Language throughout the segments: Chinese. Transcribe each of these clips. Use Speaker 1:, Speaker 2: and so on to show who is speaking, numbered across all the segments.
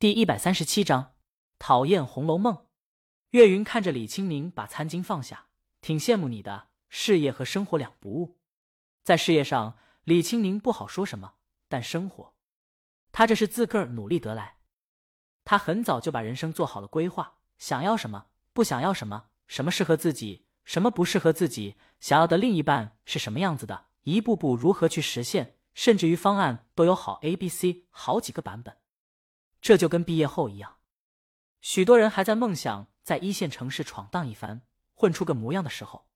Speaker 1: 第一百三十七章，讨厌《红楼梦》。岳云看着李青宁把餐巾放下，挺羡慕你的，事业和生活两不误。在事业上，李青宁不好说什么，但生活，他这是自个儿努力得来。他很早就把人生做好了规划，想要什么，不想要什么，什么适合自己，什么不适合自己，想要的另一半是什么样子的，一步步如何去实现，甚至于方案都有好 A、B、C 好几个版本。这就跟毕业后一样，许多人还在梦想。在一线城市闯荡一番，混出个模样的时候，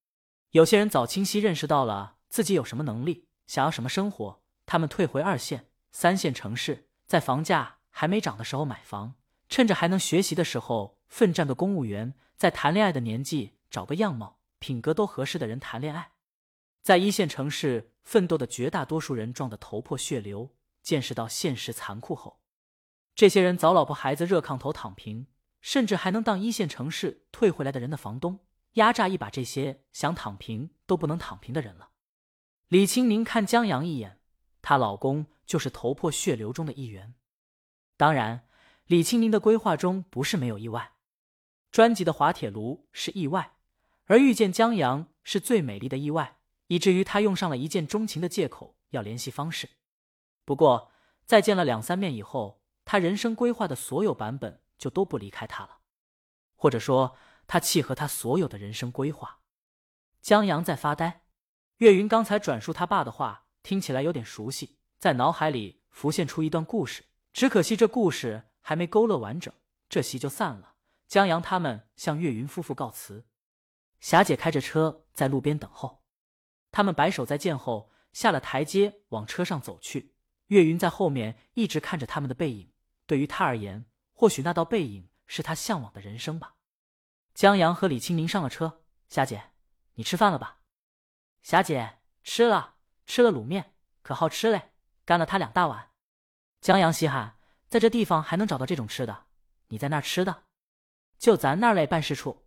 Speaker 1: 有些人早清晰认识到了自己有什么能力，想要什么生活，他们退回二线、三线城市，在房价还没涨的时候买房，趁着还能学习的时候奋战个公务员，在谈恋爱的年纪找个样貌、品格都合适的人谈恋爱。在一线城市奋斗的绝大多数人撞得头破血流，见识到现实残酷后，这些人找老婆孩子热炕头躺平。甚至还能当一线城市退回来的人的房东，压榨一把这些想躺平都不能躺平的人了。李青宁看江阳一眼，她老公就是头破血流中的一员。当然，李青宁的规划中不是没有意外，专辑的滑铁卢是意外，而遇见江阳是最美丽的意外，以至于他用上了一见钟情的借口要联系方式。不过，在见了两三面以后，他人生规划的所有版本。就都不离开他了，或者说他契合他所有的人生规划。江阳在发呆，岳云刚才转述他爸的话，听起来有点熟悉，在脑海里浮现出一段故事。只可惜这故事还没勾勒完整，这席就散了。江阳他们向岳云夫妇告辞，霞姐开着车在路边等候，他们摆手再见后下了台阶往车上走去。岳云在后面一直看着他们的背影，对于他而言。或许那道背影是他向往的人生吧。江阳和李清明上了车，霞姐，你吃饭了吧？霞姐吃了，吃了卤面，可好吃嘞，干了他两大碗。江阳稀罕，在这地方还能找到这种吃的？你在那儿吃的？就咱那儿嘞办事处。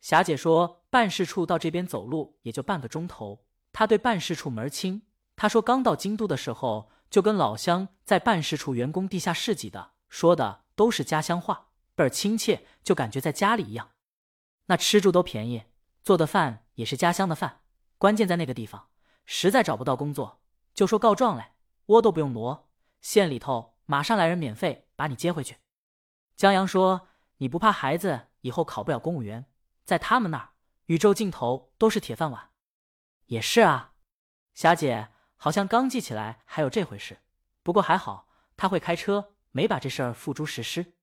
Speaker 1: 霞姐说，办事处到这边走路也就半个钟头。他对办事处门清。他说刚到京都的时候，就跟老乡在办事处员工地下室挤的，说的。都是家乡话，倍儿亲切，就感觉在家里一样。那吃住都便宜，做的饭也是家乡的饭。关键在那个地方，实在找不到工作，就说告状来，窝都不用挪，县里头马上来人免费把你接回去。江阳说：“你不怕孩子以后考不了公务员？在他们那儿，宇宙尽头都是铁饭碗。”也是啊，霞姐好像刚记起来还有这回事。不过还好，他会开车。没把这事儿付诸实施。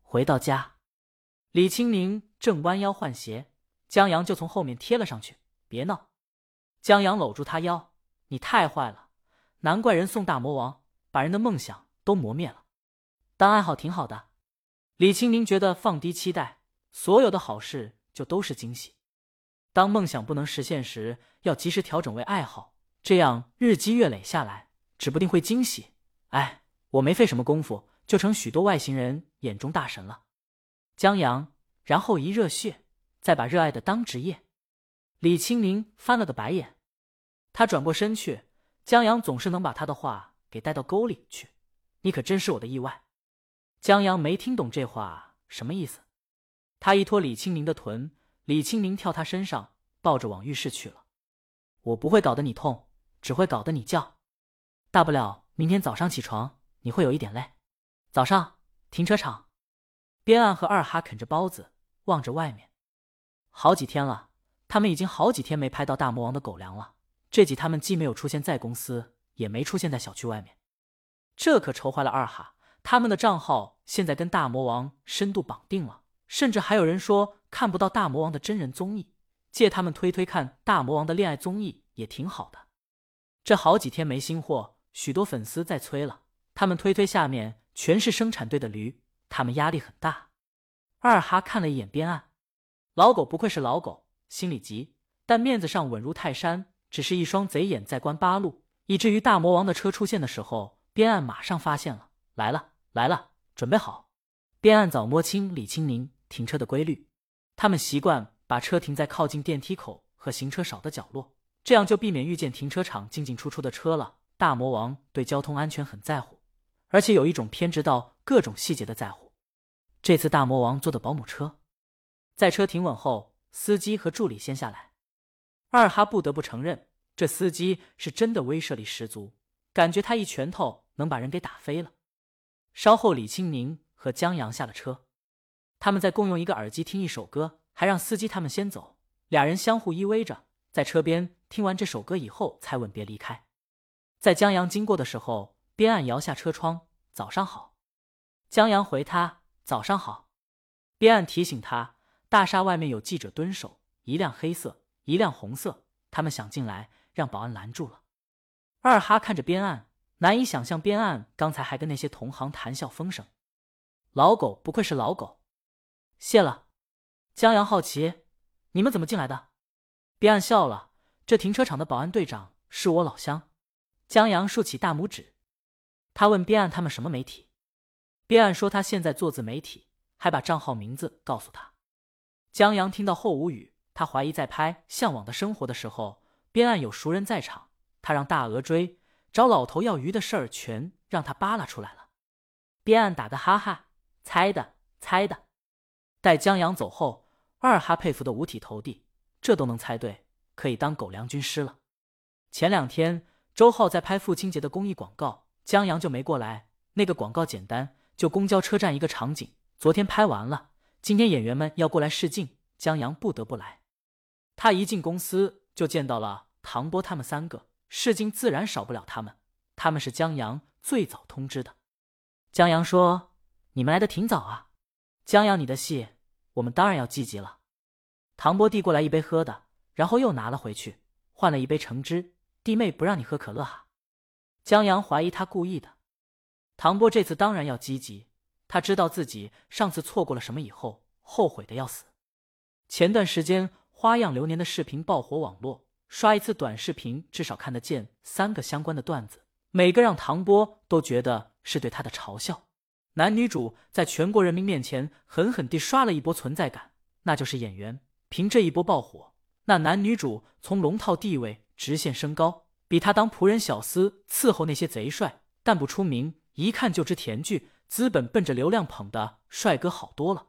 Speaker 1: 回到家，李青宁正弯腰换鞋，江阳就从后面贴了上去。别闹！江阳搂住他腰：“你太坏了，难怪人送大魔王，把人的梦想都磨灭了。当爱好挺好的。”李青宁觉得放低期待，所有的好事就都是惊喜。当梦想不能实现时，要及时调整为爱好，这样日积月累下来，指不定会惊喜。哎。我没费什么功夫，就成许多外星人眼中大神了。江阳，然后一热血，再把热爱的当职业。李青宁翻了个白眼，他转过身去。江阳总是能把他的话给带到沟里去，你可真是我的意外。江阳没听懂这话什么意思，他一拖李青宁的臀，李青宁跳他身上，抱着往浴室去了。我不会搞得你痛，只会搞得你叫，大不了明天早上起床。你会有一点累。早上，停车场，边岸和二哈啃着包子，望着外面。好几天了，他们已经好几天没拍到大魔王的狗粮了。这集他们既没有出现在公司，也没出现在小区外面，这可愁坏了二哈。他们的账号现在跟大魔王深度绑定了，甚至还有人说看不到大魔王的真人综艺，借他们推推看大魔王的恋爱综艺也挺好的。这好几天没新货，许多粉丝在催了。他们推推下面全是生产队的驴，他们压力很大。二哈看了一眼边岸，老狗不愧是老狗，心里急，但面子上稳如泰山，只是一双贼眼在观八路，以至于大魔王的车出现的时候，边岸马上发现了，来了来了，准备好。边岸早摸清李青宁停车的规律，他们习惯把车停在靠近电梯口和行车少的角落，这样就避免遇见停车场进进出出的车了。大魔王对交通安全很在乎。而且有一种偏执到各种细节的在乎。这次大魔王坐的保姆车，在车停稳后，司机和助理先下来。二哈不得不承认，这司机是真的威慑力十足，感觉他一拳头能把人给打飞了。稍后，李青宁和江阳下了车，他们在共用一个耳机听一首歌，还让司机他们先走。俩人相互依偎着，在车边听完这首歌以后，才吻别离开。在江阳经过的时候，边岸摇下车窗：“早上好。”江阳回他：“早上好。”边岸提醒他：“大厦外面有记者蹲守，一辆黑色。”一辆红色，他们想进来，让保安拦住了。二哈看着边岸，难以想象边岸刚才还跟那些同行谈笑风生。老狗不愧是老狗，谢了。江阳好奇，你们怎么进来的？边岸笑了，这停车场的保安队长是我老乡。江阳竖起大拇指，他问边岸他们什么媒体？边岸说他现在做自媒体，还把账号名字告诉他。江阳听到后无语。他怀疑在拍《向往的生活》的时候，边岸有熟人在场，他让大鹅追找老头要鱼的事儿，全让他扒拉出来了。边岸打个哈哈，猜的，猜的。待江阳走后，二哈佩服的五体投地，这都能猜对，可以当狗粮军师了。前两天周浩在拍父亲节的公益广告，江阳就没过来。那个广告简单，就公交车站一个场景，昨天拍完了，今天演员们要过来试镜，江阳不得不来。他一进公司就见到了唐波他们三个，试镜自然少不了他们。他们是江阳最早通知的。江阳说：“你们来的挺早啊。”江阳，你的戏我们当然要积极了。唐波递过来一杯喝的，然后又拿了回去，换了一杯橙汁。弟妹不让你喝可乐哈。江阳怀疑他故意的。唐波这次当然要积极，他知道自己上次错过了什么以后，后悔的要死。前段时间。花样流年的视频爆火网络，刷一次短视频至少看得见三个相关的段子，每个让唐波都觉得是对他的嘲笑。男女主在全国人民面前狠狠地刷了一波存在感，那就是演员。凭这一波爆火，那男女主从龙套地位直线升高，比他当仆人小厮伺候那些贼帅但不出名，一看就知甜剧，资本奔着流量捧的帅哥好多了。